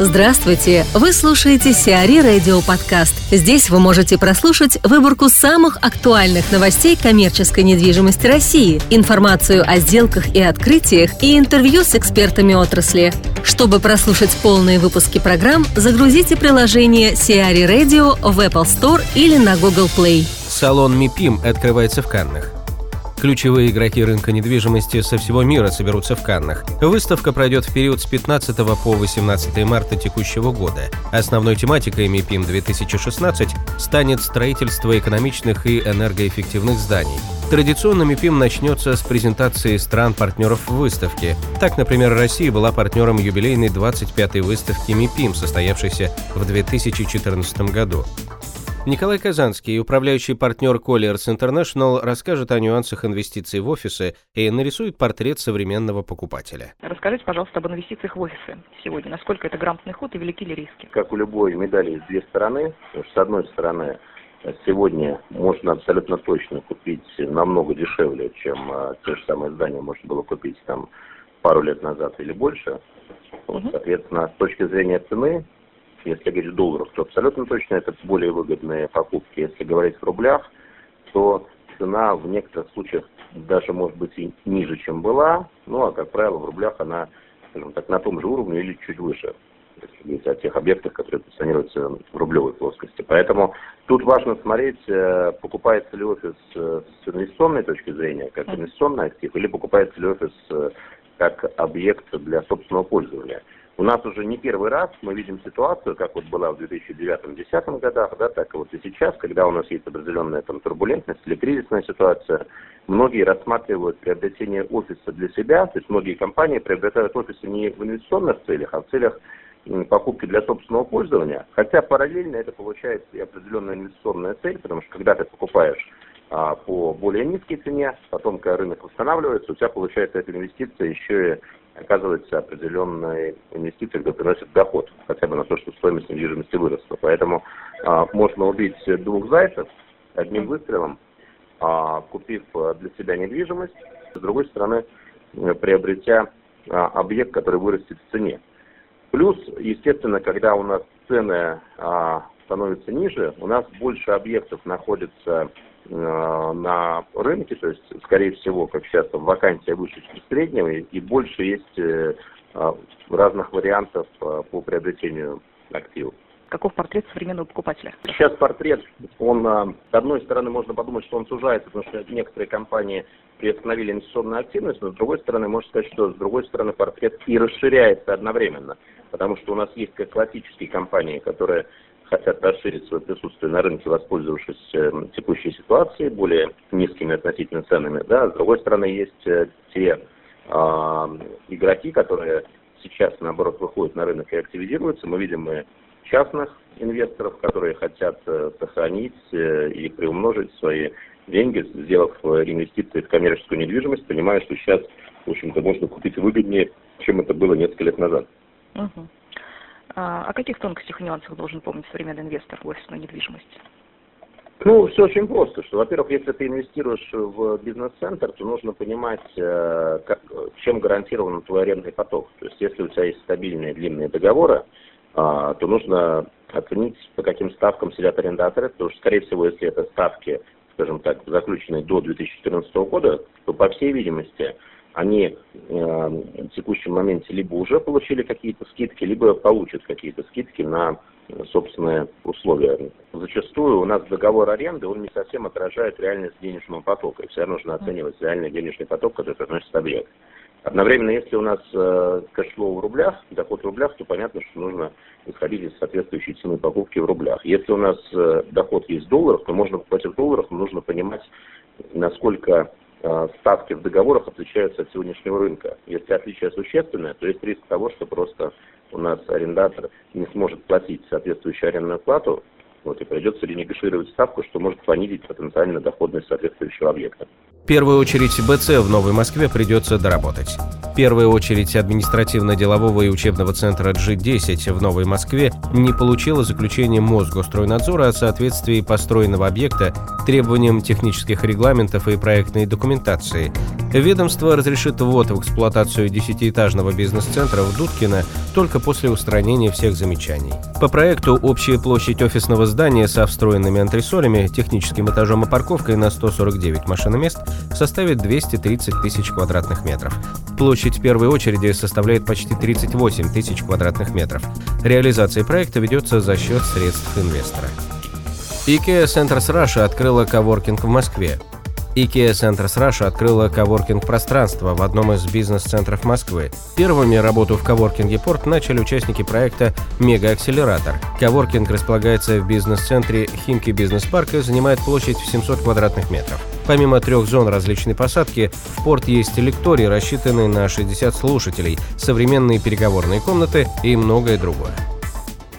Здравствуйте! Вы слушаете Сиари Радио Подкаст. Здесь вы можете прослушать выборку самых актуальных новостей коммерческой недвижимости России, информацию о сделках и открытиях и интервью с экспертами отрасли. Чтобы прослушать полные выпуски программ, загрузите приложение Сиари Radio в Apple Store или на Google Play. Салон МИПИМ открывается в Каннах. Ключевые игроки рынка недвижимости со всего мира соберутся в Каннах. Выставка пройдет в период с 15 по 18 марта текущего года. Основной тематикой МИПИМ 2016 станет строительство экономичных и энергоэффективных зданий. Традиционно МИПИМ начнется с презентации стран-партнеров выставки. Так, например, Россия была партнером юбилейной 25-й выставки МИПИМ, состоявшейся в 2014 году. Николай Казанский, управляющий партнер Colliers International, расскажет о нюансах инвестиций в офисы и нарисует портрет современного покупателя. Расскажите, пожалуйста, об инвестициях в офисы сегодня. Насколько это грамотный ход и велики ли риски? Как у любой медали есть две стороны. С одной стороны, сегодня можно абсолютно точно купить намного дешевле, чем а, те же самые здания можно было купить там пару лет назад или больше. Вот, соответственно, с точки зрения цены если говорить в долларах, то абсолютно точно это более выгодные покупки. Если говорить в рублях, то цена в некоторых случаях даже может быть и ниже, чем была. Ну, а, как правило, в рублях она, скажем так, на том же уровне или чуть выше. Если говорить о тех объектах, которые позиционируются в рублевой плоскости. Поэтому тут важно смотреть, э, покупается ли офис э, с инвестиционной точки зрения, как инвестиционный актив, или покупается ли офис э, как объект для собственного пользования. У нас уже не первый раз мы видим ситуацию, как вот была в 2009-2010 годах, да, так и вот и сейчас, когда у нас есть определенная там турбулентность или кризисная ситуация, многие рассматривают приобретение офиса для себя, то есть многие компании приобретают офисы не в инвестиционных целях, а в целях покупки для собственного пользования, хотя параллельно это получается и определенная инвестиционная цель, потому что когда ты покупаешь а, по более низкой цене, потом, когда рынок восстанавливается, у тебя получается эта инвестиция еще и оказывается определенной инвестицией, которая приносит доход, хотя бы на то, что стоимость недвижимости выросла. Поэтому а, можно убить двух зайцев одним выстрелом, а, купив для себя недвижимость, с другой стороны, приобретя а, объект, который вырастет в цене. Плюс, естественно, когда у нас цены а, становятся ниже, у нас больше объектов находится Э, на рынке, то есть, скорее всего, как сейчас, там вакансия выше, среднего, и больше есть э, а, разных вариантов э, по приобретению активов. Каков портрет современного покупателя? Сейчас портрет, он, с одной стороны, можно подумать, что он сужается, потому что некоторые компании приостановили инвестиционную активность, но с другой стороны, можно сказать, что с другой стороны портрет и расширяется одновременно, потому что у нас есть как классические компании, которые хотят расширить свое присутствие на рынке, воспользовавшись э, текущей ситуацией, более низкими относительно ценами. Да. С другой стороны, есть э, те э, игроки, которые сейчас, наоборот, выходят на рынок и активизируются. Мы видим и частных инвесторов, которые хотят э, сохранить и приумножить свои деньги, сделав инвестиции в коммерческую недвижимость, понимая, что сейчас, в общем-то, можно купить выгоднее, чем это было несколько лет назад. Uh-huh. А, о каких тонкостях и нюансах должен помнить современный инвестор в офисную недвижимость? Ну, все очень просто, что, во-первых, если ты инвестируешь в бизнес-центр, то нужно понимать, э, как, чем гарантирован твой арендный поток. То есть, если у тебя есть стабильные длинные договоры, а, то нужно оценить, по каким ставкам сидят арендаторы, потому что, скорее всего, если это ставки, скажем так, заключенные до 2014 года, то, по всей видимости, они э, в текущем моменте либо уже получили какие-то скидки, либо получат какие-то скидки на собственные условия. Зачастую у нас договор аренды, он не совсем отражает реальность денежного потока. И всегда нужно оценивать реальный денежный поток, который приносит объект. Одновременно, если у нас э, cash flow в рублях, доход в рублях, то понятно, что нужно исходить из соответствующей цены покупки в рублях. Если у нас э, доход есть в долларах, то можно покупать в долларах, но нужно понимать, насколько Э, ставки в договорах отличаются от сегодняшнего рынка. Если отличие существенное, то есть риск того, что просто у нас арендатор не сможет платить соответствующую арендную плату, вот, и придется ренегошировать ставку, что может понизить потенциально доходность соответствующего объекта. В первую очередь БЦ в Новой Москве придется доработать. В первую очередь административно-делового и учебного центра G10 в Новой Москве не получила заключение Мосгостройнадзора о соответствии построенного объекта требованиям технических регламентов и проектной документации. Ведомство разрешит ввод в эксплуатацию десятиэтажного бизнес-центра в Дудкино только после устранения всех замечаний. По проекту общая площадь офисного здания со встроенными антресолями, техническим этажом и парковкой на 149 машиномест составит 230 тысяч квадратных метров. Площадь первой очереди составляет почти 38 тысяч квадратных метров. Реализация проекта ведется за счет средств инвестора. IKEA Centers Russia открыла коворкинг в Москве. IKEA Centers Russia открыла коворкинг-пространство в одном из бизнес-центров Москвы. Первыми работу в коворкинге «Порт» начали участники проекта «Мега-акселератор». Коворкинг располагается в бизнес-центре Химки бизнес-парк и занимает площадь в 700 квадратных метров. Помимо трех зон различной посадки, в порт есть лектории, рассчитанные на 60 слушателей, современные переговорные комнаты и многое другое.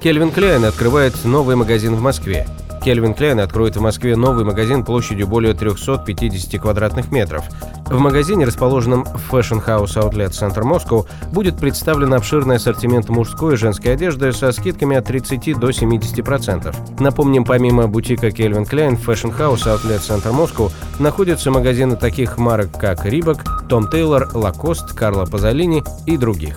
Кельвин Кляйн открывает новый магазин в Москве. Кельвин Клайн откроет в Москве новый магазин площадью более 350 квадратных метров. В магазине, расположенном в Fashion House Outlet Center Moscow, будет представлен обширный ассортимент мужской и женской одежды со скидками от 30 до 70%. Напомним, помимо бутика Calvin Klein в Fashion House Outlet Center Moscow находятся магазины таких марок, как Reebok, Tom Taylor, Lacoste, Carlo Pazzolini и других.